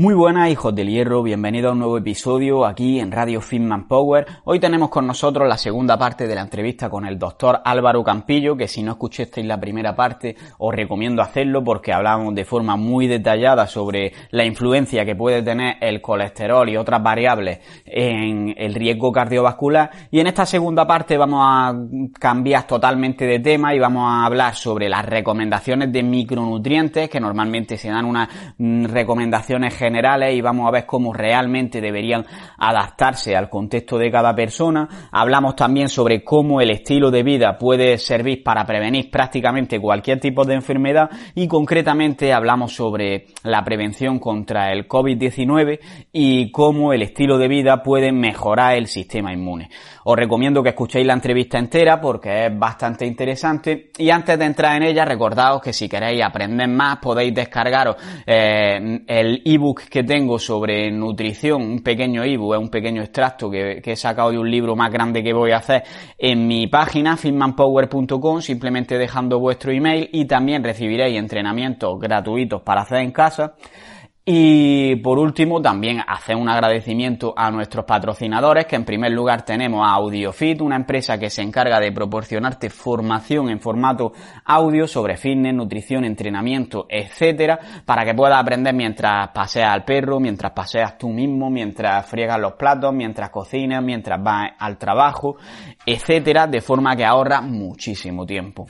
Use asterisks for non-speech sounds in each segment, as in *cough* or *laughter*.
Muy buenas hijos del hierro, bienvenidos a un nuevo episodio aquí en Radio Fitman Power. Hoy tenemos con nosotros la segunda parte de la entrevista con el doctor Álvaro Campillo, que si no escuchasteis la primera parte os recomiendo hacerlo porque hablamos de forma muy detallada sobre la influencia que puede tener el colesterol y otras variables en el riesgo cardiovascular. Y en esta segunda parte vamos a cambiar totalmente de tema y vamos a hablar sobre las recomendaciones de micronutrientes que normalmente se dan unas mm, recomendaciones generales y vamos a ver cómo realmente deberían adaptarse al contexto de cada persona. Hablamos también sobre cómo el estilo de vida puede servir para prevenir prácticamente cualquier tipo de enfermedad y concretamente hablamos sobre la prevención contra el COVID-19 y cómo el estilo de vida puede mejorar el sistema inmune. Os recomiendo que escuchéis la entrevista entera porque es bastante interesante y antes de entrar en ella recordaos que si queréis aprender más podéis descargaros eh, el ebook que tengo sobre nutrición, un pequeño ebook, es un pequeño extracto que, he sacado de un libro más grande que voy a hacer en mi página fitmanpower.com simplemente dejando vuestro email y también recibiréis entrenamientos gratuitos para hacer en casa. Por último, también hacer un agradecimiento a nuestros patrocinadores, que en primer lugar tenemos a AudioFit, una empresa que se encarga de proporcionarte formación en formato audio sobre fitness, nutrición, entrenamiento, etcétera, para que puedas aprender mientras paseas al perro, mientras paseas tú mismo, mientras friegas los platos, mientras cocinas, mientras vas al trabajo, etcétera, de forma que ahorra muchísimo tiempo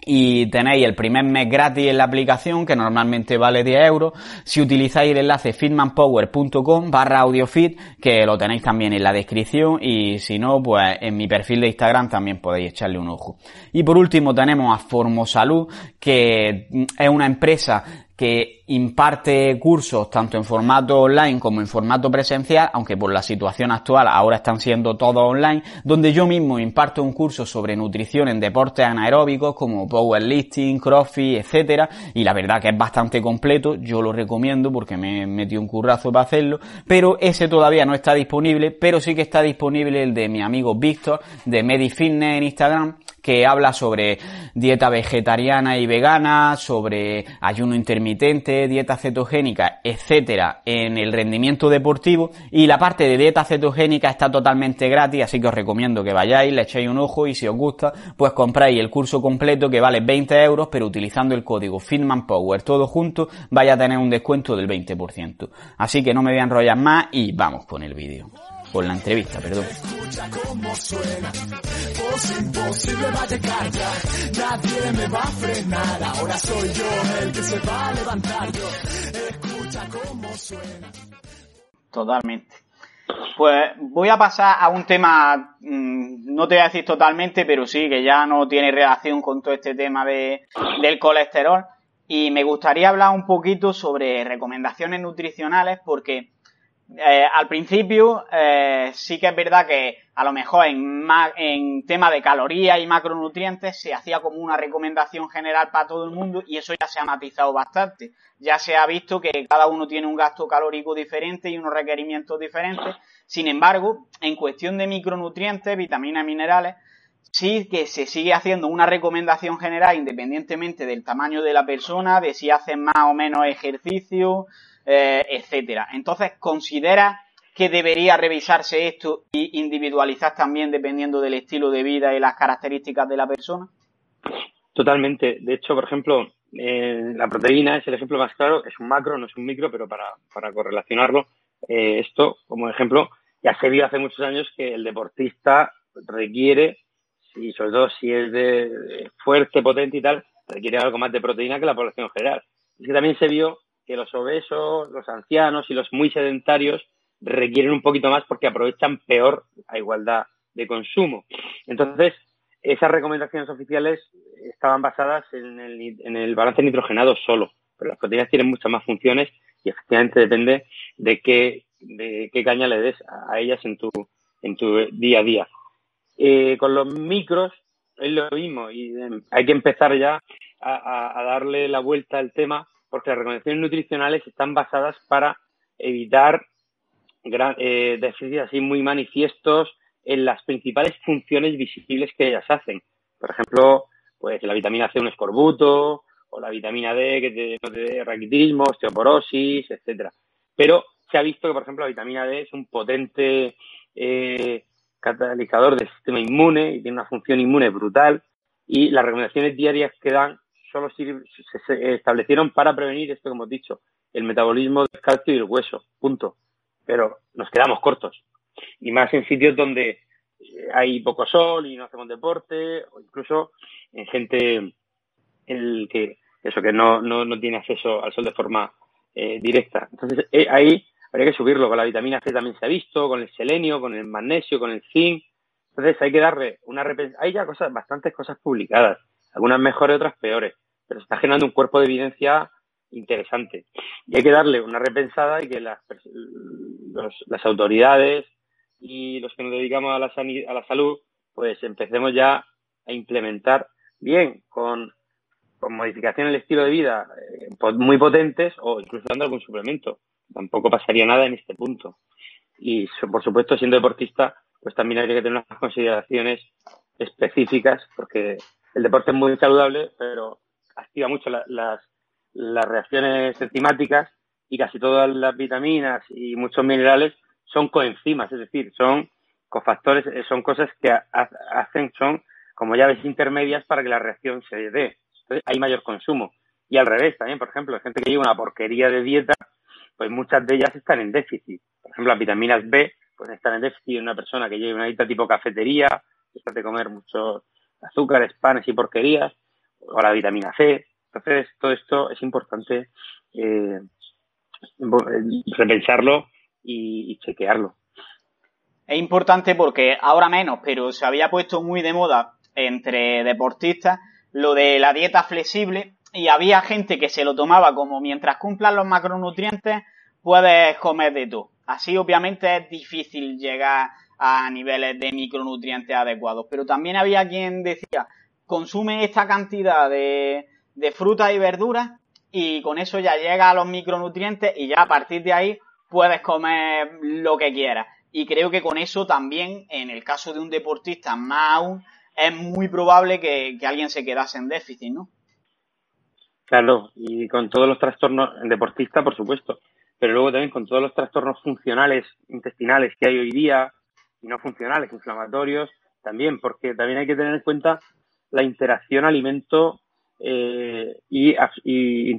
y tenéis el primer mes gratis en la aplicación que normalmente vale 10 euros. Si utilizáis el enlace fitmanpower.com barra audiofit que lo tenéis también en la descripción. Y si no pues en mi perfil de Instagram también podéis echarle un ojo. Y por último tenemos a Formosalud que es una empresa que imparte cursos tanto en formato online como en formato presencial, aunque por la situación actual ahora están siendo todos online, donde yo mismo imparto un curso sobre nutrición en deportes anaeróbicos como powerlifting, crossfit, etcétera, y la verdad que es bastante completo, yo lo recomiendo porque me metió un currazo para hacerlo, pero ese todavía no está disponible, pero sí que está disponible el de mi amigo Víctor de MediFitness en Instagram, que habla sobre dieta vegetariana y vegana, sobre ayuno intermitente, dieta cetogénica, etcétera, en el rendimiento deportivo y la parte de dieta cetogénica está totalmente gratis, así que os recomiendo que vayáis, le echéis un ojo y si os gusta, pues compráis el curso completo que vale 20 euros, pero utilizando el código FitmanPower todo junto, vaya a tener un descuento del 20%. Así que no me voy a enrollar más y vamos con el vídeo con la entrevista, perdón. Escucha cómo suena, voz imposible va a llegar ya, nadie me va a frenar, ahora soy yo el que se va a levantar yo, escucha cómo suena. Totalmente. Pues voy a pasar a un tema, mmm, no te voy a decir totalmente, pero sí que ya no tiene relación con todo este tema de, del colesterol. Y me gustaría hablar un poquito sobre recomendaciones nutricionales porque eh, al principio eh, sí que es verdad que a lo mejor en, en tema de calorías y macronutrientes se hacía como una recomendación general para todo el mundo y eso ya se ha matizado bastante. Ya se ha visto que cada uno tiene un gasto calórico diferente y unos requerimientos diferentes. Sin embargo, en cuestión de micronutrientes, vitaminas minerales, sí que se sigue haciendo una recomendación general independientemente del tamaño de la persona, de si hacen más o menos ejercicio, eh, etcétera. Entonces, ¿considera que debería revisarse esto y individualizar también dependiendo del estilo de vida y las características de la persona? Totalmente. De hecho, por ejemplo, eh, la proteína es el ejemplo más claro, es un macro, no es un micro, pero para, para correlacionarlo, eh, esto como ejemplo, ya se vio hace muchos años que el deportista requiere, y sobre todo si es de, fuerte, potente y tal, requiere algo más de proteína que la población en general. Es que también se vio que los obesos, los ancianos y los muy sedentarios requieren un poquito más porque aprovechan peor la igualdad de consumo. Entonces, esas recomendaciones oficiales estaban basadas en el, en el balance nitrogenado solo, pero las proteínas tienen muchas más funciones y efectivamente depende de qué, caña le des a ellas en tu, día a día. Eh, con los micros es lo mismo y em, hay que empezar ya a darle la vuelta al tema porque las recomendaciones nutricionales están basadas para evitar eh, déficits así muy manifiestos en las principales funciones visibles que ellas hacen. Por ejemplo, pues la vitamina C un escorbuto, o la vitamina D que te, te raquitismo, osteoporosis, etcétera. Pero se ha visto que, por ejemplo, la vitamina D es un potente eh, catalizador del sistema inmune y tiene una función inmune brutal y las recomendaciones diarias que dan solo se establecieron para prevenir esto que hemos dicho, el metabolismo del calcio y el hueso, punto pero nos quedamos cortos. Y más en sitios donde eh, hay poco sol y no hacemos deporte, o incluso en gente que eso que no, no, no tiene acceso al sol de forma eh, directa. Entonces eh, ahí habría que subirlo. Con la vitamina C también se ha visto, con el selenio, con el magnesio, con el zinc. Entonces hay que darle una Hay ya cosas, bastantes cosas publicadas, algunas mejores, otras peores, pero se está generando un cuerpo de evidencia interesante. Y hay que darle una repensada y que las, las autoridades y los que nos dedicamos a la, a la salud, pues empecemos ya a implementar bien con, con modificación del estilo de vida eh, muy potentes o incluso dando algún suplemento. Tampoco pasaría nada en este punto. Y por supuesto, siendo deportista, pues también habría que tener unas consideraciones específicas porque el deporte es muy saludable, pero activa mucho las reacciones enzimáticas y casi todas las vitaminas y muchos minerales son coenzimas, es decir, son cofactores, eh, son cosas que hacen, son como llaves intermedias para que la reacción se dé. Entonces hay mayor consumo. Y al revés también, por ejemplo, hay gente que lleva una porquería de dieta, pues muchas de ellas están en déficit. Por ejemplo, las vitaminas B, pues están en déficit en una persona que lleva una dieta tipo cafetería, que de comer muchos azúcares, panes y porquerías, o la vitamina C, entonces, todo esto es importante eh, repensarlo y, chequearlo. Es importante porque ahora menos, pero se había puesto muy de moda entre deportistas lo de la dieta flexible y había gente que se lo tomaba como mientras cumplan los macronutrientes puedes comer de todo. Así obviamente es difícil llegar a niveles de micronutrientes adecuados, pero también había quien decía consume esta cantidad de, de frutas y verduras y con eso ya llega a los micronutrientes y ya a partir de ahí puedes comer lo que quieras. Y creo que con eso también, en el caso de un deportista más aún, es muy probable que, alguien se quedase en déficit, ¿no? Claro, y con todos los trastornos, el deportista, por supuesto, pero luego también con todos los trastornos funcionales intestinales que hay hoy día, y no funcionales, inflamatorios, también, porque también hay que tener en cuenta la interacción alimento eh, y, y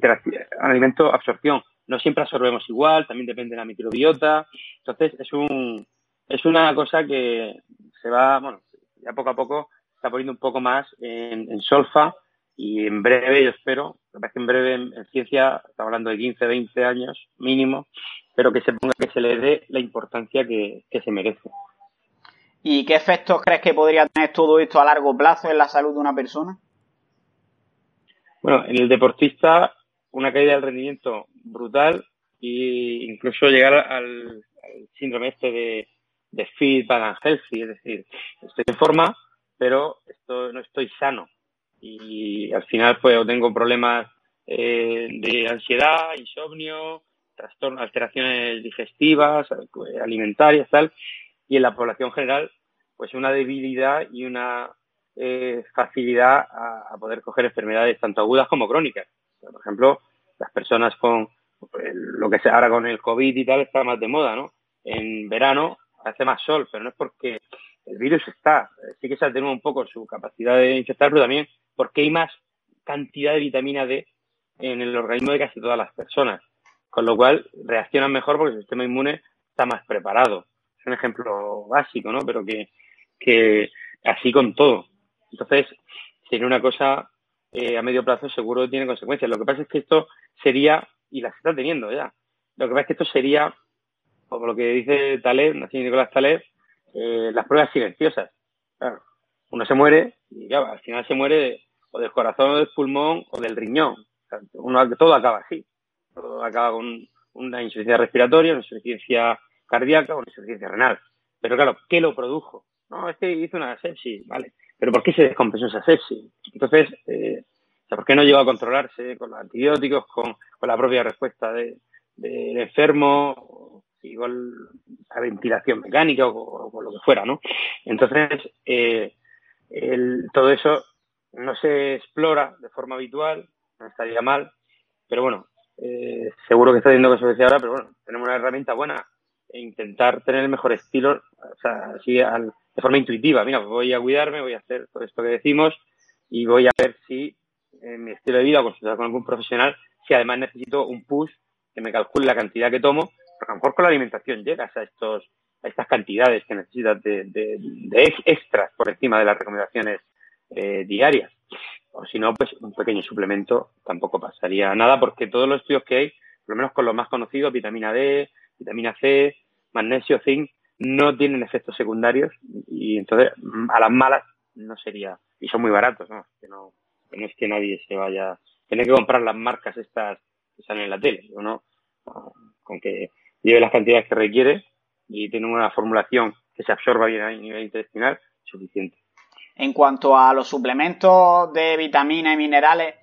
alimento absorción. No siempre absorbemos igual, también depende de la microbiota. Entonces es un es una cosa que se va, bueno, ya poco a poco está poniendo un poco más en, solfa y en breve, yo espero, me que en breve en, ciencia, estamos hablando de 15, 20 años mínimo, pero que se ponga, que se le dé la importancia que, que se merece. ¿Y qué efectos crees que podría tener todo esto a largo plazo en la salud de una persona? Bueno, en el deportista una caída del rendimiento brutal e incluso llegar al, síndrome este de, de fit, bad and healthy, es decir, estoy en forma, pero esto, no estoy sano. Y al final pues tengo problemas eh, de ansiedad, insomnio, trastornos, alteraciones digestivas, alimentarias, tal, y en la población general, pues una debilidad y una eh, facilidad a, poder coger enfermedades tanto agudas como crónicas. Por ejemplo, las personas con, pues, lo que sea ahora con el COVID y tal está más de moda, ¿no? En verano hace más sol, pero no es porque el virus está, sí que se atenúa un poco su capacidad de infectar, pero también porque hay más cantidad de vitamina D en el organismo de casi todas las personas, con lo cual reaccionan mejor porque el sistema inmune está más preparado. Un ejemplo básico, ¿no? Pero que, que así con todo. Entonces, tiene una cosa eh, a medio plazo seguro tiene consecuencias. Lo que pasa es que esto sería, y las está teniendo ya, lo que pasa es que esto sería, como lo que dice Taleb, Nicolás Taleb, eh, las pruebas silenciosas. Uno se muere y al final se muere o del corazón o del pulmón o del riñón. uno, todo acaba así. Todo acaba con una insuficiencia respiratoria, una insuficiencia cardíaca o insuficiencia renal. Pero claro, ¿qué lo produjo? No, es que hizo una sepsis, vale. Pero ¿por qué se descompensó esa sepsis? Entonces, eh, ¿por qué no llegó a controlarse con los antibióticos, con, la propia respuesta del enfermo, igual a ventilación mecánica o, con lo que fuera, ¿no? Entonces, eh, todo eso no se explora de forma habitual, no estaría mal, pero bueno, eh, seguro que está teniendo consecuencias ahora, pero bueno, tenemos una herramienta buena e intentar tener el mejor estilo, o sea, así de forma intuitiva. Mira, pues voy a cuidarme, voy a hacer todo esto que decimos y voy a ver si en mi estilo de vida o consultar con algún profesional, si además necesito un push que me calcule la cantidad que tomo, porque a lo mejor con la alimentación llegas a estos a estas cantidades que necesitas de, de, extras por encima de las recomendaciones eh, diarias. O si no, pues un pequeño suplemento tampoco pasaría nada, porque todos los estudios que hay, por lo menos con los más conocidos, vitamina D, vitamina C, magnesio, zinc, no tienen efectos secundarios y entonces a las malas no sería, y son muy baratos, ¿no? Que no, es que nadie se vaya, tiene que comprar las marcas estas que salen en la tele, ¿no? Con que lleve las cantidades que requiere y tiene una formulación que se absorba bien a nivel intestinal, suficiente. En cuanto a los suplementos de vitaminas y minerales,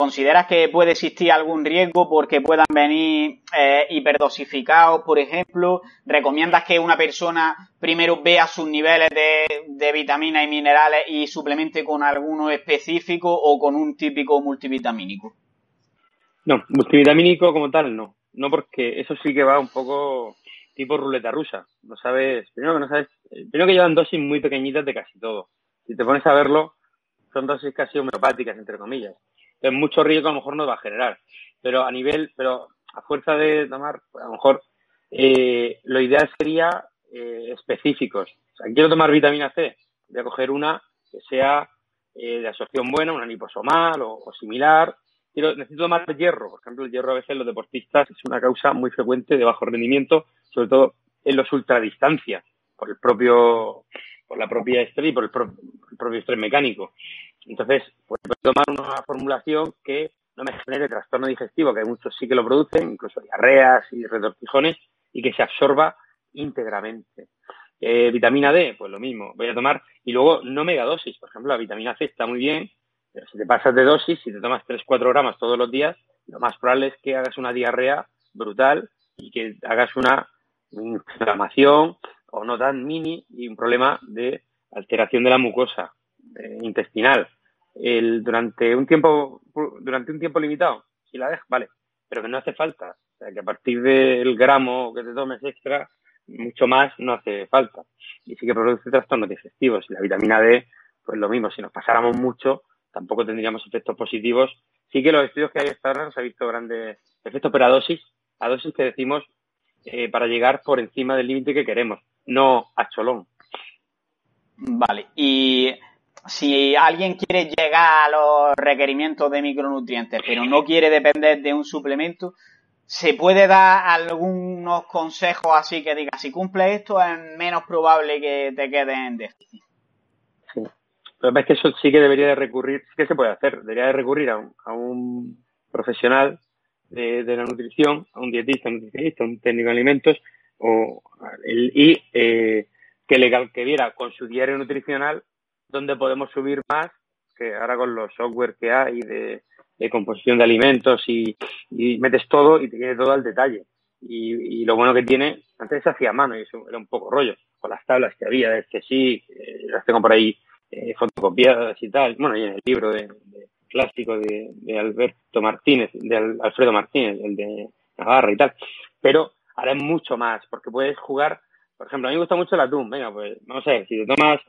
¿Consideras que puede existir algún riesgo porque puedan venir eh, hiperdosificados, por ejemplo? ¿Recomiendas que una persona primero vea sus niveles de, vitaminas y minerales y suplemente con alguno específico o con un típico multivitamínico? No, multivitamínico como tal no. No porque eso sí que va un poco tipo ruleta rusa. No sabes, primero que no sabes, primero que llevan dosis muy pequeñitas de casi todo. Si te pones a verlo, son dosis casi homeopáticas, entre comillas entonces, mucho riesgo a lo mejor no va a generar. Pero a nivel, pero a fuerza de tomar, a lo mejor eh, lo ideal sería eh, específicos. O sea, quiero tomar vitamina C, voy a coger una que sea eh, de absorción buena, una liposomal o, o, similar. Quiero, necesito tomar hierro. Por ejemplo, el hierro a veces en los deportistas es una causa muy frecuente de bajo rendimiento, sobre todo en los ultradistancias, por el propio, por la propia estrés y por el, el propio estrés mecánico. Entonces, pues tomar una formulación que no me genere trastorno digestivo, que muchos sí que lo producen, incluso diarreas y retortijones, y que se absorba íntegramente. Eh, vitamina D, pues lo mismo, voy a tomar, y luego no megadosis, por ejemplo, la vitamina C está muy bien, pero si te pasas de dosis, si te tomas 3-4 gramos todos los días, lo más probable es que hagas una diarrea brutal y que hagas una inflamación o no tan mini y un problema de alteración de la mucosa eh, intestinal el, durante un tiempo durante un tiempo limitado, si la dejas, vale, pero que no hace falta. O sea, que a partir del gramo que te tomes extra, mucho más no hace falta. Y sí que produce trastornos digestivos. Y la vitamina D, pues lo mismo, si nos pasáramos mucho, tampoco tendríamos efectos positivos. Sí que los estudios que hay hasta ahora se ha visto grandes efectos, pero a dosis, a dosis que decimos eh, para llegar por encima del límite que queremos, no a cholón. Vale, y si alguien quiere llegar a los requerimientos de micronutrientes, pero no quiere depender de un suplemento, ¿se puede dar algunos consejos así que diga, si cumple esto es menos probable que te quedes en déficit? Sí, pero es que eso sí que debería de recurrir, sí que se puede hacer, debería de recurrir a un, profesional de, la nutrición, a un dietista, un nutricionista, un técnico de alimentos, o el, y eh, que le que viera con su diario nutricional donde podemos subir más, que ahora con los software que hay de, composición de alimentos y, metes todo y te quieres todo al detalle. Y, lo bueno que tiene, antes hacía mano y eso era un poco rollo, con las tablas que había, de este sí, las tengo por ahí eh, fotocopiadas y tal. Bueno, y en el libro de, clásico de, Alberto Martínez, de Alfredo Martínez, el de una barra y tal. Pero ahora es mucho más, porque puedes jugar, por ejemplo, a mí me gusta mucho el atún, venga, pues vamos a ver, si te tomas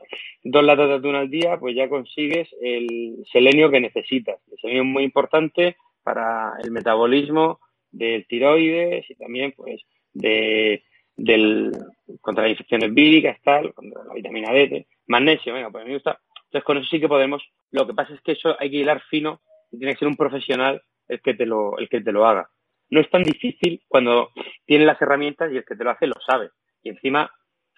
dos latas de atún al día, pues ya consigues el selenio que necesitas. El selenio es muy importante para el metabolismo del tiroides y también pues de del contra las infecciones víricas, tal, contra la vitamina D, magnesio, venga, pues a mí me gusta. Entonces con eso sí que podemos, lo que pasa es que eso hay que hilar fino y tiene que ser un profesional el que te lo, el que te lo haga. No es tan difícil cuando tienes las herramientas y el que te lo hace lo sabe. Y encima,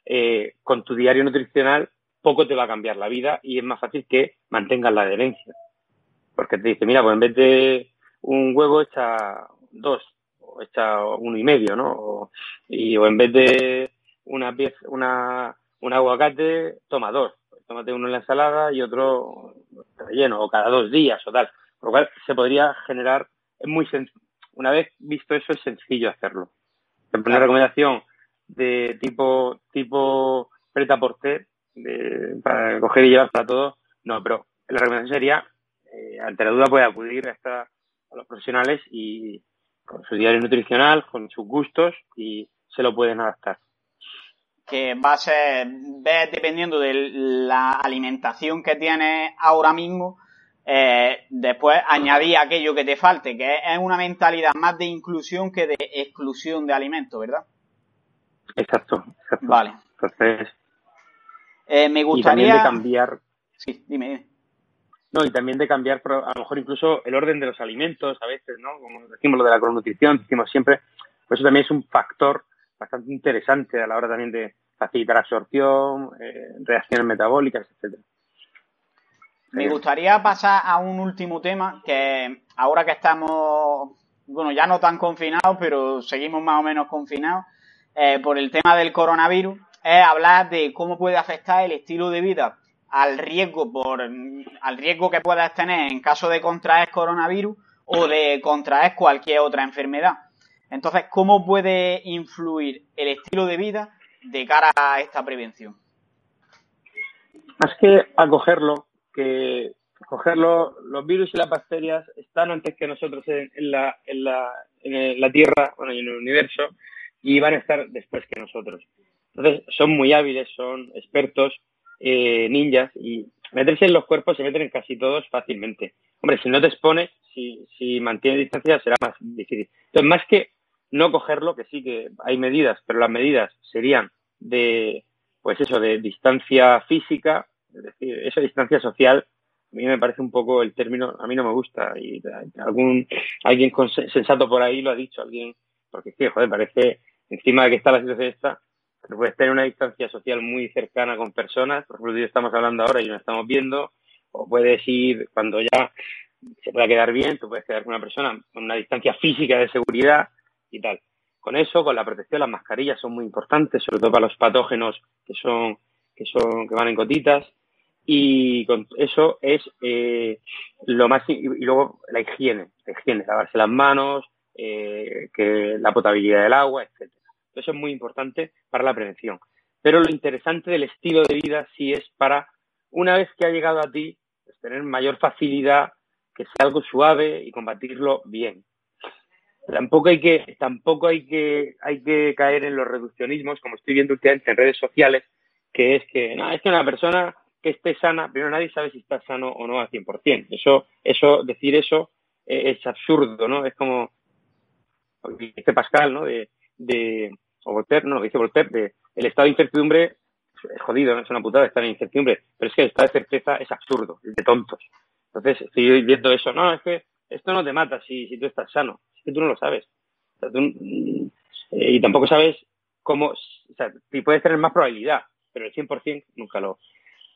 eh, con tu diario nutricional, poco te va a cambiar la vida y es más fácil que mantengas la adherencia. Porque te dice, mira, pues en vez de un huevo echa dos, o echa uno y medio, ¿no? O, y, o en vez de una pieza, una, un aguacate, toma dos. Tómate uno en la ensalada y otro relleno, o cada dos días o tal. Por lo cual se podría generar, es muy una vez visto eso es sencillo hacerlo. Una recomendación de tipo, tipo preta porter, para coger y llevar para todo, no, pero la recomendación sería, eh, ante la duda puede acudir a, esta, a los profesionales y con su diario nutricional, con sus gustos y se lo pueden adaptar. Que va a ser, ves dependiendo de la alimentación que tienes ahora mismo, eh, después añadir aquello que te falte, que es una mentalidad más de inclusión que de exclusión de alimentos, ¿verdad? Exacto, exacto. Vale. Entonces, eh, me gustaría... Y también de cambiar... Sí, dime, dime. No, y también de cambiar, a lo mejor incluso el orden de los alimentos a veces, ¿no? Como decimos lo de la cronutrición, decimos siempre, pues eso también es un factor bastante interesante a la hora también de facilitar absorción, eh, reacciones metabólicas, etcétera. Me gustaría pasar a un último tema que ahora que estamos, bueno, ya no tan confinados, pero seguimos más o menos confinados eh, por el tema del coronavirus, es hablar de cómo puede afectar el estilo de vida al riesgo por al riesgo que puedas tener en caso de contraer coronavirus o de contraer cualquier otra enfermedad. Entonces, ¿cómo puede influir el estilo de vida de cara a esta prevención? Más que acogerlo, que cogerlo, los virus y las bacterias están antes que nosotros en, la, en, la, en la Tierra, bueno, en el universo, y van a estar después que nosotros. Entonces, son muy hábiles, son expertos eh, ninjas y meterse en los cuerpos se meten en casi todos fácilmente. Hombre, si no te expones, si, si mantienes distancia será más difícil. Entonces, más que no cogerlo, que sí que hay medidas, pero las medidas serían de, pues eso, de distancia física, es decir, esa distancia social, a mí me parece un poco el término, a mí no me gusta y algún, alguien sensato por ahí lo ha dicho, alguien, porque sí, joder, parece, encima de que está la situación esta, puedes tener una distancia social muy cercana con personas, por ejemplo, estamos hablando ahora y nos estamos viendo, o puedes ir cuando ya se pueda quedar bien, tú puedes quedar con una persona con una distancia física de seguridad y tal. Con eso, con la protección, las mascarillas son muy importantes, sobre todo para los patógenos que son que son que van en gotitas y con eso es eh, lo más y, luego la higiene, la higiene, lavarse las manos, eh, que la potabilidad del agua, etcétera. Eso es muy importante para la prevención. Pero lo interesante del estilo de vida sí es para, una vez que ha llegado a ti, pues, tener mayor facilidad, que sea algo suave y combatirlo bien. Tampoco hay que, tampoco hay que, hay que caer en los reduccionismos, como estoy viendo últimamente en redes sociales, que es que, no, es que una persona que esté sana, pero nadie sabe si está sano o no al 100%. Eso, eso, decir eso eh, es absurdo, ¿no? Es como, dice Pascal, ¿no? De o Voltaire, no, dice Voltaire, de, el estado de incertidumbre es jodido, es una putada estar en incertidumbre, pero es que el estado de certeza es absurdo, es de tontos. Entonces, estoy viendo eso, no, es que esto no te mata si, si tú estás sano, es que tú no lo sabes. Mm, eh, y tampoco sabes cómo, o sea, puedes tener más probabilidad, pero el 100% nunca lo.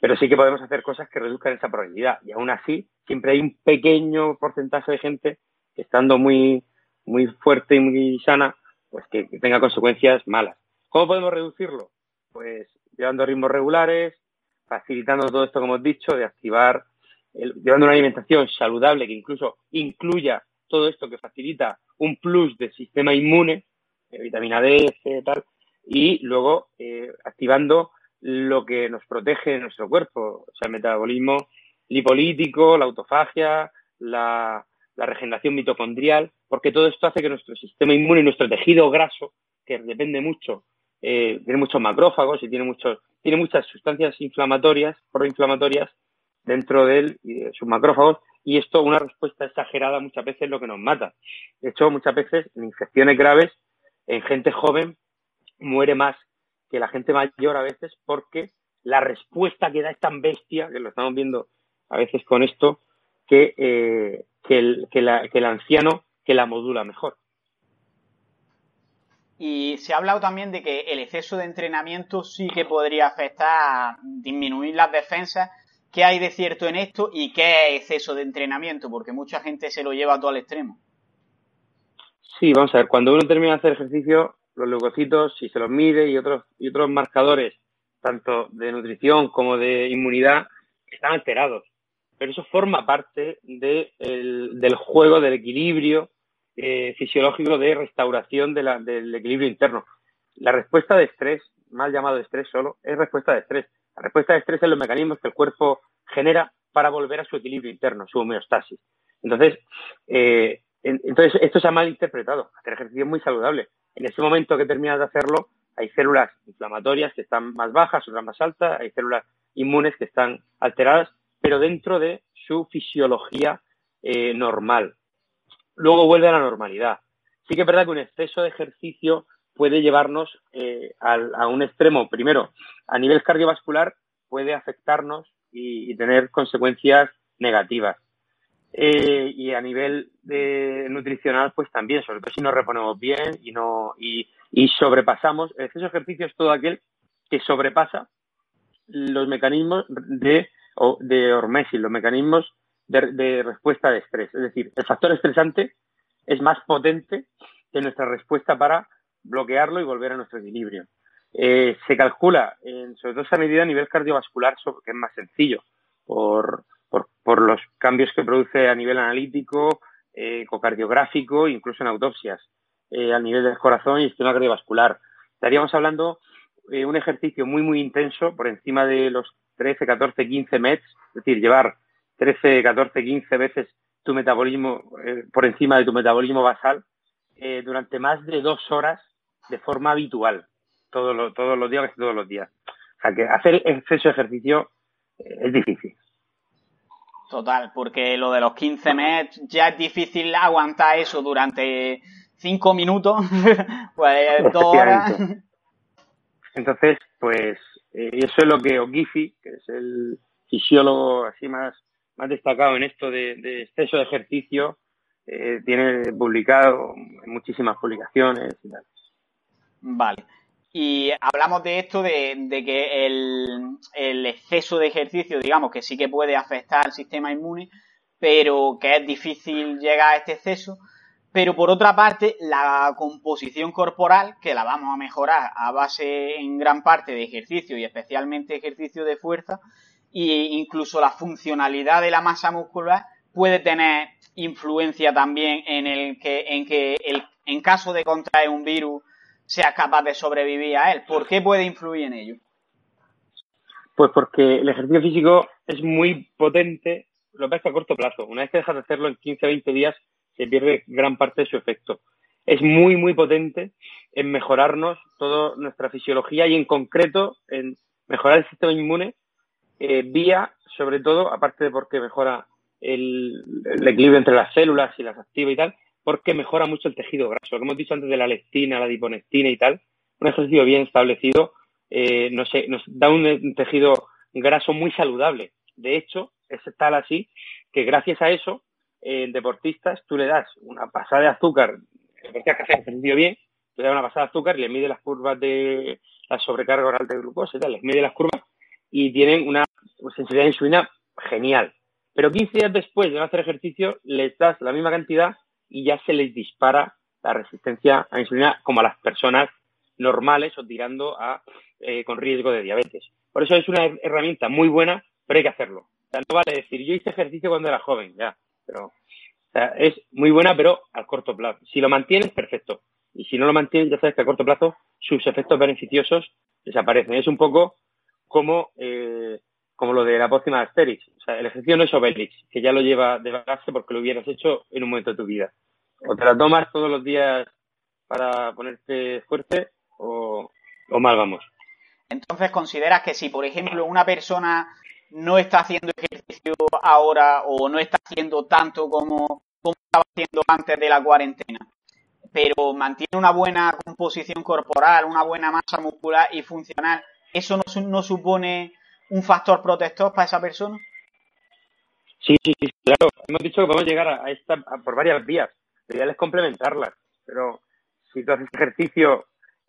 Pero sí que podemos hacer cosas que reduzcan esa probabilidad. Y aún así, siempre hay un pequeño porcentaje de gente que estando muy, muy fuerte y muy sana, pues que, tenga consecuencias malas. ¿Cómo podemos reducirlo? Pues llevando ritmos regulares, facilitando todo esto, como hemos dicho, de activar, llevando una alimentación saludable que incluso incluya todo esto que facilita un plus del sistema inmune, de vitamina D, C, y luego eh, activando lo que nos protege en nuestro cuerpo, o sea, el metabolismo lipolítico, la autofagia, la, la regeneración mitocondrial, porque todo esto hace que nuestro sistema inmune y nuestro tejido graso, que depende mucho, eh, tiene muchos macrófagos y tiene, muchos, tiene muchas sustancias inflamatorias, proinflamatorias, dentro de él y de sus macrófagos, y esto, una respuesta exagerada, muchas veces es lo que nos mata. De hecho, muchas veces en infecciones graves, en gente joven, muere más que la gente mayor a veces porque la respuesta que da es tan bestia, que lo estamos viendo a veces con esto, que, eh, que, el, que, la, que el anciano que la modula mejor. Y se ha hablado también de que el exceso de entrenamiento sí que podría afectar a disminuir las defensas. ¿Qué hay de cierto en esto y qué es exceso de entrenamiento? Porque mucha gente se lo lleva todo al extremo. Sí, vamos a ver, cuando uno termina de hacer ejercicio, los leucocitos, si se los mide y otros, y otros marcadores, tanto de nutrición como de inmunidad, están alterados. Pero eso forma parte de el, del juego, del equilibrio eh, fisiológico de restauración del equilibrio interno. La respuesta de estrés, mal llamado estrés solo, es respuesta de estrés. La respuesta de estrés es los mecanismos que el cuerpo genera para volver a su equilibrio interno, su homeostasis. Entonces, eh, entonces esto se ha mal interpretado. Hacer ejercicio es muy saludable. En ese momento que terminas de hacerlo, hay células inflamatorias que están más bajas, otras más altas, hay células inmunes que están alteradas, pero dentro de su fisiología eh, normal. Luego vuelve a la normalidad. Sí que es verdad que un exceso de ejercicio puede llevarnos eh, a, un extremo, primero, a nivel cardiovascular, puede afectarnos y, tener consecuencias negativas. Eh, y a nivel nutricional, pues también, sobre todo si nos reponemos bien y no y, y sobrepasamos. El exceso de ejercicio es todo aquel que sobrepasa los mecanismos de, de hormesis, los mecanismos de, respuesta de estrés. Es decir, el factor estresante es más potente que nuestra respuesta para bloquearlo y volver a nuestro equilibrio. Eh, se calcula, en, sobre todo esa medida a nivel cardiovascular, que es más sencillo, por, por, los cambios que produce a nivel analítico, eh, ecocardiográfico, incluso en autopsias, eh, a nivel del corazón y sistema cardiovascular. Estaríamos hablando de un ejercicio muy, muy intenso, por encima de los 13, 14, 15 METs, es decir, llevar 13, 14, 15 veces tu metabolismo eh, por encima de tu metabolismo basal eh, durante más de dos horas de forma habitual, todos todos los días, todos los días. O sea que hacer exceso de ejercicio eh, es difícil. Total, porque lo de los 15 meses ya es difícil aguantar eso durante 5 minutos, *laughs* pues dos horas. Entonces, pues eso es lo que Ogifi, que es el fisiólogo así más más destacado en esto de, exceso de ejercicio, eh, tiene publicado muchísimas publicaciones y tal. Vale. Y hablamos de esto, de, que el, exceso de ejercicio, digamos, que sí que puede afectar al sistema inmune, pero que es difícil llegar a este exceso. Pero por otra parte, la composición corporal, que la vamos a mejorar a base en gran parte de ejercicio y especialmente ejercicio de fuerza, e incluso la funcionalidad de la masa muscular puede tener influencia también en el que en que el, en caso de contraer un virus sea capaz de sobrevivir a él. ¿Por qué puede influir en ello? Pues porque el ejercicio físico es muy potente, lo ves a corto plazo. Una vez que dejas de hacerlo en 15 o 20 días, se pierde gran parte de su efecto. Es muy, muy potente en mejorarnos toda nuestra fisiología y en concreto en mejorar el sistema inmune eh, vía, sobre todo, aparte de porque mejora el, equilibrio entre las células y las activa y tal, porque mejora mucho el tejido graso. Lo hemos dicho antes de la lectina, la diponectina y tal, un ejercicio bien establecido eh, no sé, nos da un, tejido graso muy saludable. De hecho, es tal así que gracias a eso, en deportistas, tú le das una pasada de azúcar, que hacer ejercicio bien, le das una pasada de azúcar y le mide las curvas de la sobrecarga oral de glucosa y tal, les mide las curvas y tienen una sensibilidad de insulina genial. Pero 15 días después de no hacer ejercicio, les das la misma cantidad y ya se les dispara la resistencia a insulina como a las personas normales o tirando a eh, con riesgo de diabetes. Por eso es una herramienta muy buena, pero hay que hacerlo. no vale decir, yo hice ejercicio cuando era joven, ya, pero es muy buena, pero a corto plazo. Si lo mantienes, perfecto. Y si no lo mantienes, ya sabes que a corto plazo sus efectos beneficiosos desaparecen. Es un poco como eh, como lo de la pócima de Asterix. O sea, el ejercicio no es Obelix, que ya lo lleva de base porque lo hubieras hecho en un momento de tu vida. O te la tomas todos los días para ponerte fuerte o, o mal vamos. Entonces, ¿consideras que si, por ejemplo, una persona no está haciendo ejercicio ahora o no está haciendo tanto como, como estaba haciendo antes de la cuarentena, pero mantiene una buena composición corporal, una buena masa muscular y funcional, ¿eso no, no supone un factor protector para esa persona? Sí, sí, sí, claro. Hemos dicho que podemos llegar a, esta por varias vías. La idea es complementarlas, pero si tú haces ejercicio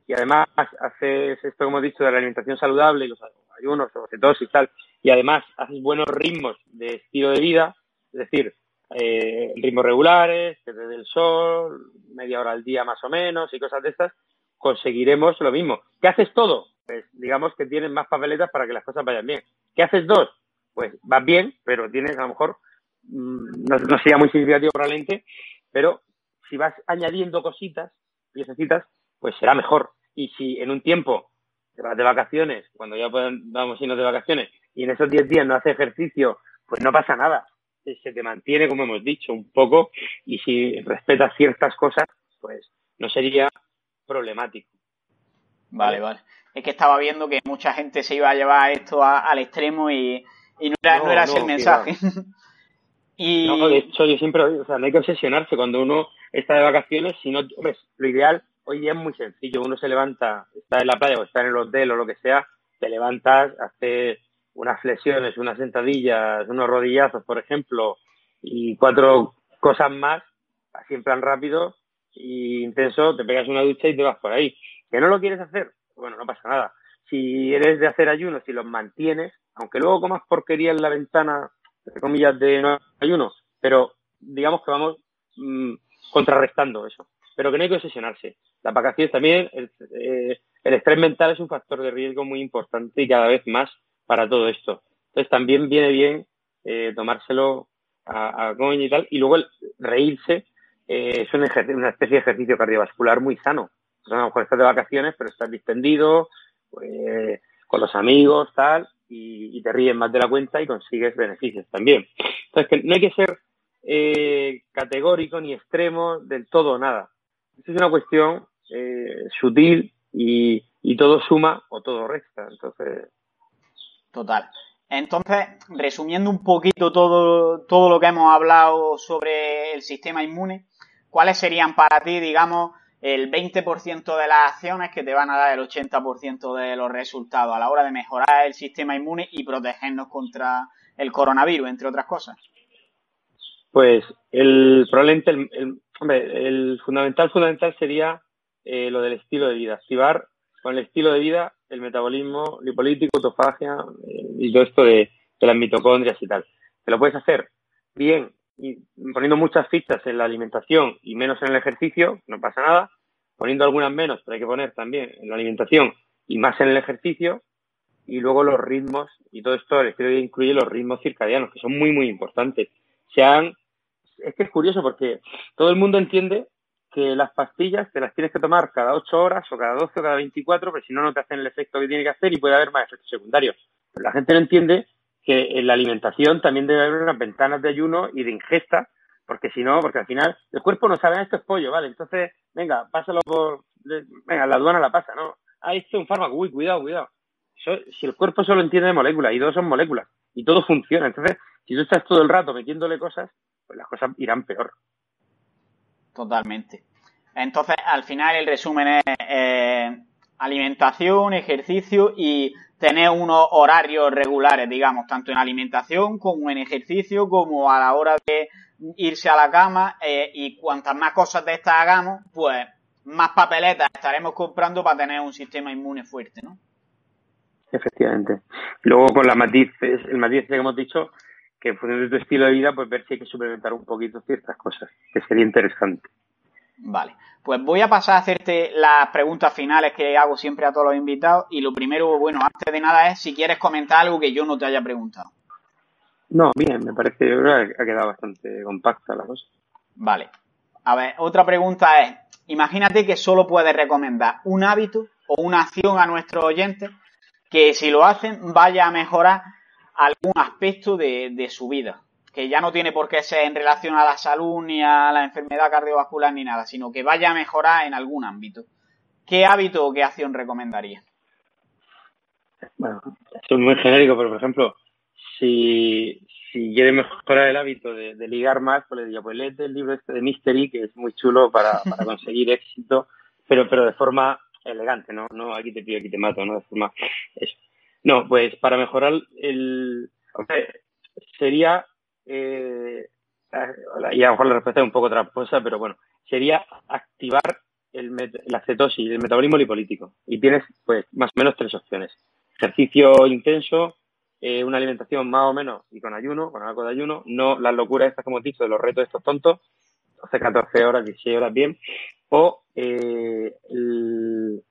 y además haces esto, como he dicho, de la alimentación saludable y los ayunos o cetosis y tal, y además haces buenos ritmos de estilo de vida, es decir, eh, ritmos regulares, que el sol, media hora al día más o menos y cosas de estas, conseguiremos lo mismo. ¿Qué haces todo? Pues digamos que tienes más papeletas para que las cosas vayan bien. ¿Qué haces dos? Pues vas bien, pero tienes a lo mejor, mm, no, no sería muy significativo probablemente, pero si vas añadiendo cositas, piececitas, pues será mejor. Y si en un tiempo te vas de vacaciones, cuando ya vamos irnos de vacaciones, y en esos 10 días no haces ejercicio, pues no pasa nada. Se te mantiene, como hemos dicho, un poco, y si respetas ciertas cosas, pues no sería problemático. Vale, vale. Es que estaba viendo que mucha gente se iba a llevar esto al extremo y, no era, no, era el mensaje. *laughs* y... No, de hecho, yo siempre, o sea, no hay que obsesionarse cuando uno está de vacaciones, sino, lo ideal hoy día es muy sencillo. Uno se levanta, está en la playa o está en el hotel o lo que sea, te levantas, haces unas flexiones, unas sentadillas, unos rodillazos, por ejemplo, y cuatro cosas más, así en plan rápido y intenso, te pegas una ducha y te vas por ahí. ¿Que no lo quieres hacer? Bueno, no pasa nada. Si eres de hacer ayunos y los mantienes, aunque luego comas porquería en la ventana, entre comillas, de no ayuno, pero digamos que vamos mmm, contrarrestando eso. Pero que no hay que obsesionarse. Las vacaciones también, el, eh, el estrés mental es un factor de riesgo muy importante y cada vez más para todo esto. Entonces también viene bien eh, tomárselo a, a coño y tal. Y luego reírse eh, es un una especie de ejercicio cardiovascular muy sano. a lo mejor estás de vacaciones, pero estás distendido, pues, con los amigos, tal, y, te ríes más de la cuenta y consigues beneficios también. Entonces, que no hay que ser categórico ni extremo del todo o nada. Es una cuestión eh, sutil y, y todo suma o todo resta. Entonces. Total. Entonces, resumiendo un poquito todo, todo lo que hemos hablado sobre el sistema inmune, ¿cuáles serían para ti, digamos, el 20% de las acciones que te van a dar el 80% de los resultados a la hora de mejorar el sistema inmune y protegernos contra el coronavirus, entre otras cosas? Pues el probablemente el, el, hombre, el fundamental fundamental sería eh, lo del estilo de vida, activar con el estilo de vida el metabolismo lipolítico, autofagia eh, y todo esto de, de las mitocondrias y tal. Te lo puedes hacer bien y poniendo muchas fichas en la alimentación y menos en el ejercicio, no pasa nada. Poniendo algunas menos, pero hay que poner también en la alimentación y más en el ejercicio. Y luego los ritmos, y todo esto, el estilo incluye los ritmos circadianos, que son muy, muy importantes. Se han, es que es curioso porque todo el mundo entiende que las pastillas te las tienes que tomar cada 8 horas o cada 12 o cada 24, porque si no, no te hacen el efecto que tiene que hacer y puede haber más efectos secundarios. Pero la gente no entiende que en la alimentación también debe haber unas ventanas de ayuno y de ingesta, porque si no, porque al final el cuerpo no sabe, ah, esto es pollo, ¿vale? Entonces, venga, pásalo por, venga, la aduana la pasa, ¿no? Ah, esto es un fármaco, uy, cuidado, cuidado. Si el cuerpo solo entiende de moléculas y dos son moléculas y todo funciona, entonces, si tú estás todo el rato metiéndole cosas, pues las cosas irán peor. Totalmente. Entonces, al final el resumen es eh, alimentación, ejercicio y tener unos horarios regulares, digamos, tanto en alimentación como en ejercicio, como a la hora de irse a la cama, eh, y cuantas más cosas de estas hagamos, pues más papeletas estaremos comprando para tener un sistema inmune fuerte, ¿no? Efectivamente. Luego con la matices, el matiz que hemos dicho, que en función de tu estilo de vida, pues ver si hay que suplementar un poquito ciertas cosas, que sería interesante. Vale, pues voy a pasar a hacerte las preguntas finales que hago siempre a todos los invitados y lo primero, bueno, antes de nada es si quieres comentar algo que yo no te haya preguntado. No, bien, me parece que ha quedado bastante compacta la cosa. Vale. A ver, otra pregunta es, imagínate que solo puedes recomendar un hábito o una acción a nuestros oyentes que si lo hacen vaya a mejorar algún aspecto de, de su vida que ya no tiene por qué ser en relación a la salud ni a la enfermedad cardiovascular ni nada, sino que vaya a mejorar en algún ámbito. ¿Qué hábito o qué acción recomendaría? Bueno, es muy genérico, pero por ejemplo, si, si quiere mejorar el hábito de, ligar más, pues le diría, pues léete el libro este de Mystery, que es muy chulo para, para *laughs* conseguir éxito, pero, pero de forma elegante, ¿no? No aquí te pido, aquí te mato, ¿no? De forma... No, pues para mejorar el... sería... Eh, y a lo mejor la respuesta es un poco tramposa, pero bueno, sería activar el la cetosis, el metabolismo lipolítico. Y tienes, pues, más o menos tres opciones. Ejercicio intenso, eh, una alimentación más o menos y con ayuno, con algo de ayuno, no las locuras estas, como he dicho, de los retos estos tontos, 12, 14 horas, 16 horas bien, o, eh, el,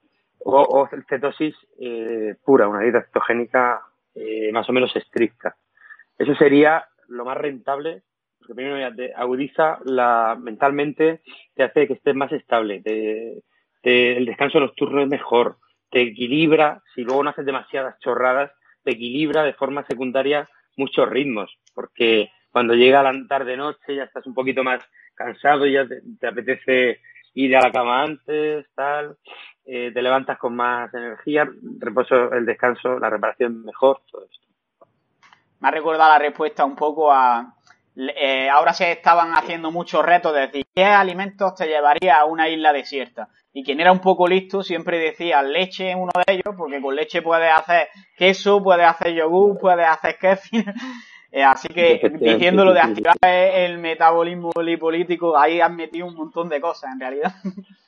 o, cetosis eh, pura, una dieta cetogénica eh, más o menos estricta. Eso sería lo más rentable, porque primero te agudiza la, mentalmente, te hace que estés más estable, te, el descanso nocturno es mejor, te equilibra, si luego no haces demasiadas chorradas, te equilibra de forma secundaria muchos ritmos, porque cuando llega la tarde-noche ya estás un poquito más cansado, ya te, apetece ir a la cama antes, tal, eh, te levantas con más energía, reposo, el descanso, la reparación mejor, todo esto. Me ha recordado la respuesta un poco a... Eh, ahora se estaban haciendo muchos retos de decir, ¿qué alimentos te llevaría a una isla desierta? Y quien era un poco listo siempre decía leche en uno de ellos, porque con leche puedes hacer queso, puedes hacer yogur, puedes hacer kefir. *laughs* Eh, así que diciéndolo de activar el metabolismo lipolítico, ahí han metido un montón de cosas en realidad. *laughs*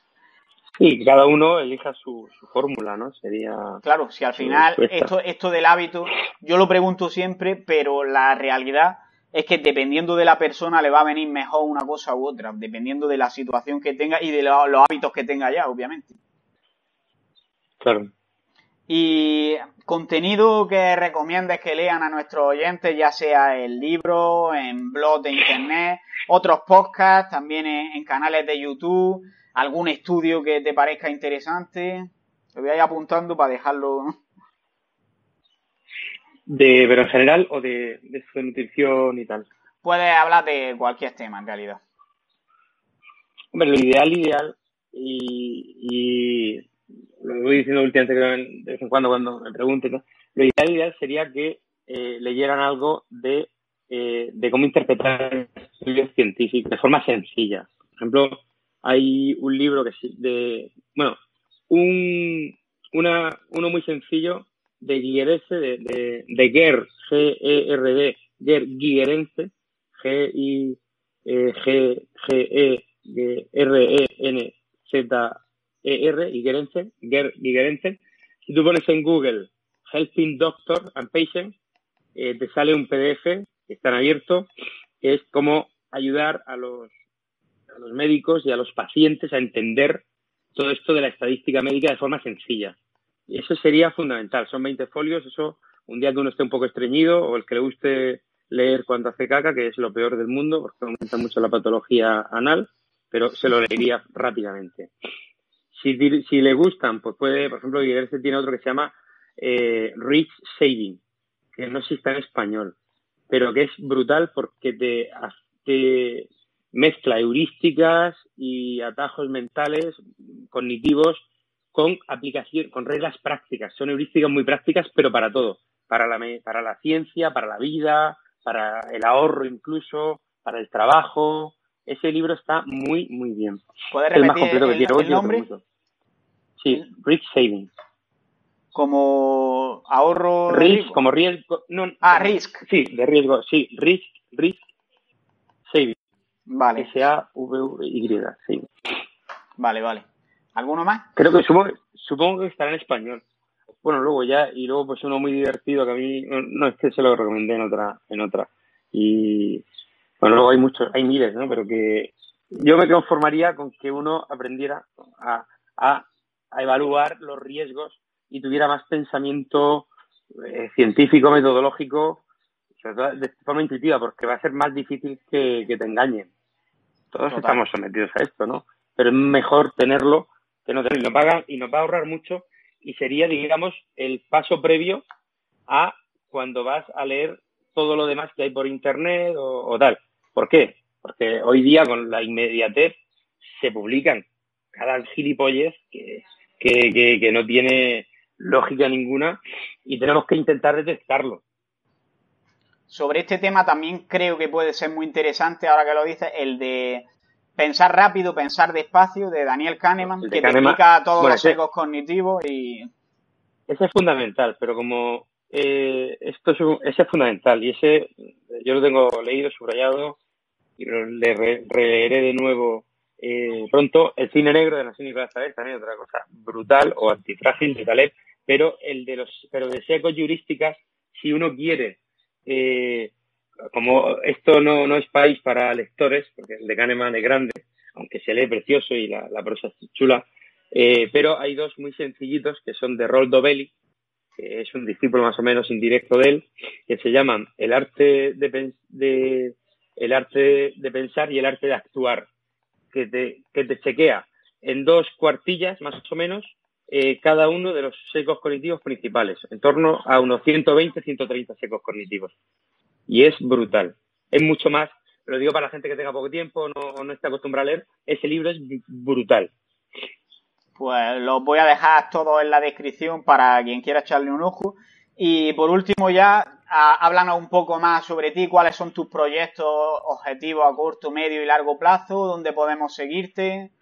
Sí, cada uno elija su, su fórmula, ¿no? Sería. Claro, si al final esto, esto del hábito, yo lo pregunto siempre, pero la realidad es que dependiendo de la persona le va a venir mejor una cosa u otra, dependiendo de la situación que tenga y de los hábitos que tenga ya, obviamente. Claro. Y contenido que recomiendes que lean a nuestros oyentes, ya sea el libro, en blog de internet, otros podcasts, también en, canales de YouTube, algún estudio que te parezca interesante. Lo voy a ir apuntando para dejarlo de, pero en general o de, de su nutrición y tal. Puedes hablar de cualquier tema en realidad. Hombre, lo ideal, ideal, y, y lo voy diciendo últimamente de vez en cuando cuando me pregunten, ¿no? lo ideal, ideal sería que eh, leyeran algo de, eh, de cómo interpretar estudios científicos de forma sencilla. Por ejemplo, hay un libro que de, bueno, un, una, uno muy sencillo de Guillerense, de, de, de Ger, G-E-R-D, Ger Guillerense, G-I-G-E-R-E-N-Z-E-R, Guillerense, Ger Guillerense. Si tú pones en Google Helping Doctor and Patient, eh, te sale un PDF que está abierto, que es cómo ayudar a los, a los médicos y a los pacientes a entender todo esto de la estadística médica de forma sencilla. Y eso sería fundamental. Son 20 folios, eso un día que uno esté un poco estreñido o el que le guste leer cuando hace caca, que es lo peor del mundo porque aumenta mucho la patología anal, pero se lo leería rápidamente. Si, si le gustan, pues puede, por ejemplo, Guillermo tiene otro que se llama eh, Rich Saving, que no existe en español, pero que es brutal porque te, te mezcla heurísticas y atajos mentales, cognitivos, con aplicación, con reglas prácticas. Son heurísticas muy prácticas, pero para todo. Para la, para la ciencia, para la vida, para el ahorro incluso, para el trabajo. Ese libro está muy, muy bien. ¿Puedes repetir el, más completo que quiero el nombre? Sí, Rich Savings. Como ahorro. Risk, como riesgo. No, ah, risk. Sí, de riesgo, sí. Risk, risk. Vale. S-A-V-Y, sí. Vale, vale. ¿Alguno más? Creo que supongo, que estará en español. Bueno, luego ya, y luego pues uno muy divertido que a mí, no, es que se lo recomendé en otra, en otra. Y bueno, luego hay muchos, hay miles, ¿no? Pero que yo me conformaría con que uno aprendiera a, a, evaluar los riesgos y tuviera más pensamiento eh, científico, metodológico, de forma intuitiva, porque va a ser más difícil que, te engañen. Todos estamos sometidos a esto, ¿no? Pero es mejor tenerlo que no y nos va a ahorrar mucho y sería, digamos, el paso previo a cuando vas a leer todo lo demás que hay por internet o, tal. ¿Por qué? Porque hoy día con la inmediatez se publican cada gilipollez que, que, que no tiene lógica ninguna y tenemos que intentar detectarlo. Sobre este tema también creo que puede ser muy interesante, ahora que lo dices, el de pensar rápido, pensar despacio, de Daniel Kahneman, que te explica todos los ecos cognitivos y... Ese es fundamental, pero como eh, esto es, ese es fundamental y ese yo lo tengo leído, subrayado y lo le releeré de nuevo eh, pronto. El cine negro de la Nicolás Taleb, también otra cosa brutal o antifrágil de Taleb, pero el de los pero de secos jurísticas, si uno quiere eh, como esto no, no es país para lectores, porque el de Kahneman es grande, aunque se lee precioso y la, prosa es chula, eh, pero hay dos muy sencillitos que son de Roldo Belli, que es un discípulo más o menos indirecto de él, que se llaman El arte de, el arte de pensar y el arte de actuar, que te, que te chequea en dos cuartillas más o menos eh, cada uno de los secos cognitivos principales, en torno a unos 120, 130 secos cognitivos. Y es brutal. Es mucho más, lo digo para la gente que tenga poco tiempo, no, no está acostumbrada a leer, ese libro es brutal. Pues los voy a dejar todos en la descripción para quien quiera echarle un ojo. Y por último ya, háblanos un poco más sobre ti, cuáles son tus proyectos, objetivos a corto, medio y largo plazo, dónde podemos seguirte.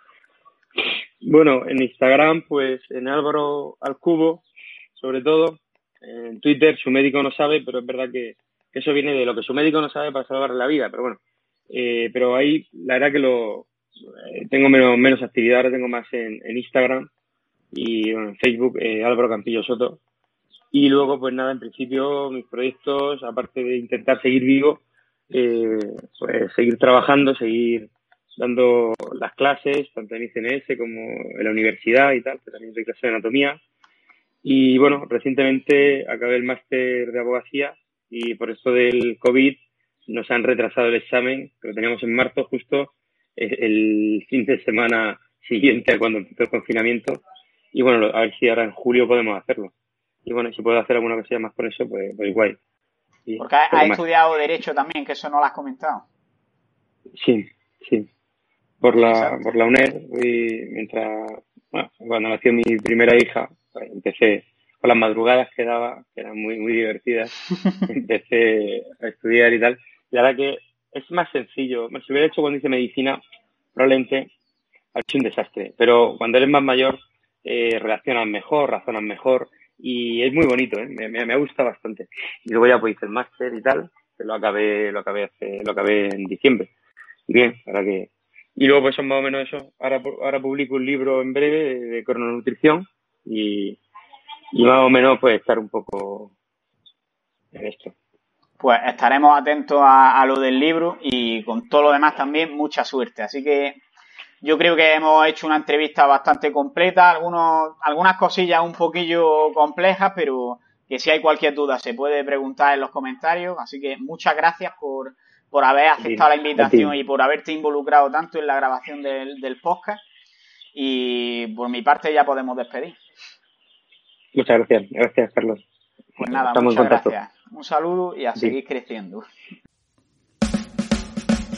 Bueno, en Instagram, pues en Álvaro Alcubo, sobre todo. En Twitter, su médico no sabe, pero es verdad que, eso viene de lo que su médico no sabe para salvarle la vida, pero bueno. Eh, pero ahí, la verdad que lo eh, tengo menos, menos actividad, ahora tengo más en, Instagram y en Facebook, eh, Álvaro Campillo Soto. Y luego, pues nada, en principio, mis proyectos, aparte de intentar seguir vivo, pues seguir trabajando, seguir dando las clases, tanto en ICNS como en la universidad y tal, que también doy clases de anatomía. Y bueno, recientemente acabé el máster de abogacía y por esto del COVID nos han retrasado el examen, que lo teníamos en marzo justo, el fin de semana siguiente a cuando empezó el confinamiento. Y bueno, a ver si ahora en julio podemos hacerlo. Y bueno, si puedo hacer alguna cosilla más por eso, pues, pues igual. Porque has estudiado Derecho también, que eso no lo has comentado. Sí, sí por la, por la UNED y mientras, bueno, cuando nació mi primera hija, pues, empecé con las madrugadas que daba, que eran muy, muy divertidas, *laughs* empecé a estudiar y tal. Y ahora que es más sencillo, si hubiera hecho cuando hice medicina, probablemente ha hecho un desastre. Pero cuando eres más mayor, eh, relacionas mejor, razonas mejor y es muy bonito, ¿eh? me, me, gusta bastante. Y luego ya pues hice el máster y tal, que lo acabé, lo acabé hace, lo acabé en diciembre. Bien, ahora que y luego, pues son más o menos eso. Ahora, ahora publico un libro en breve de, crononutrición y, y más o menos, pues estar un poco en esto. Pues estaremos atentos a, lo del libro y con todo lo demás también mucha suerte. Así que yo creo que hemos hecho una entrevista bastante completa, algunos, algunas cosillas un poquillo complejas, pero que si hay cualquier duda se puede preguntar en los comentarios. Así que muchas gracias por, por haber aceptado la invitación y por haberte involucrado tanto en la grabación del, del podcast. Y por mi parte ya podemos despedir. Muchas gracias, gracias Carlos. Pues nada, muchas gracias. Un saludo y a seguir creciendo.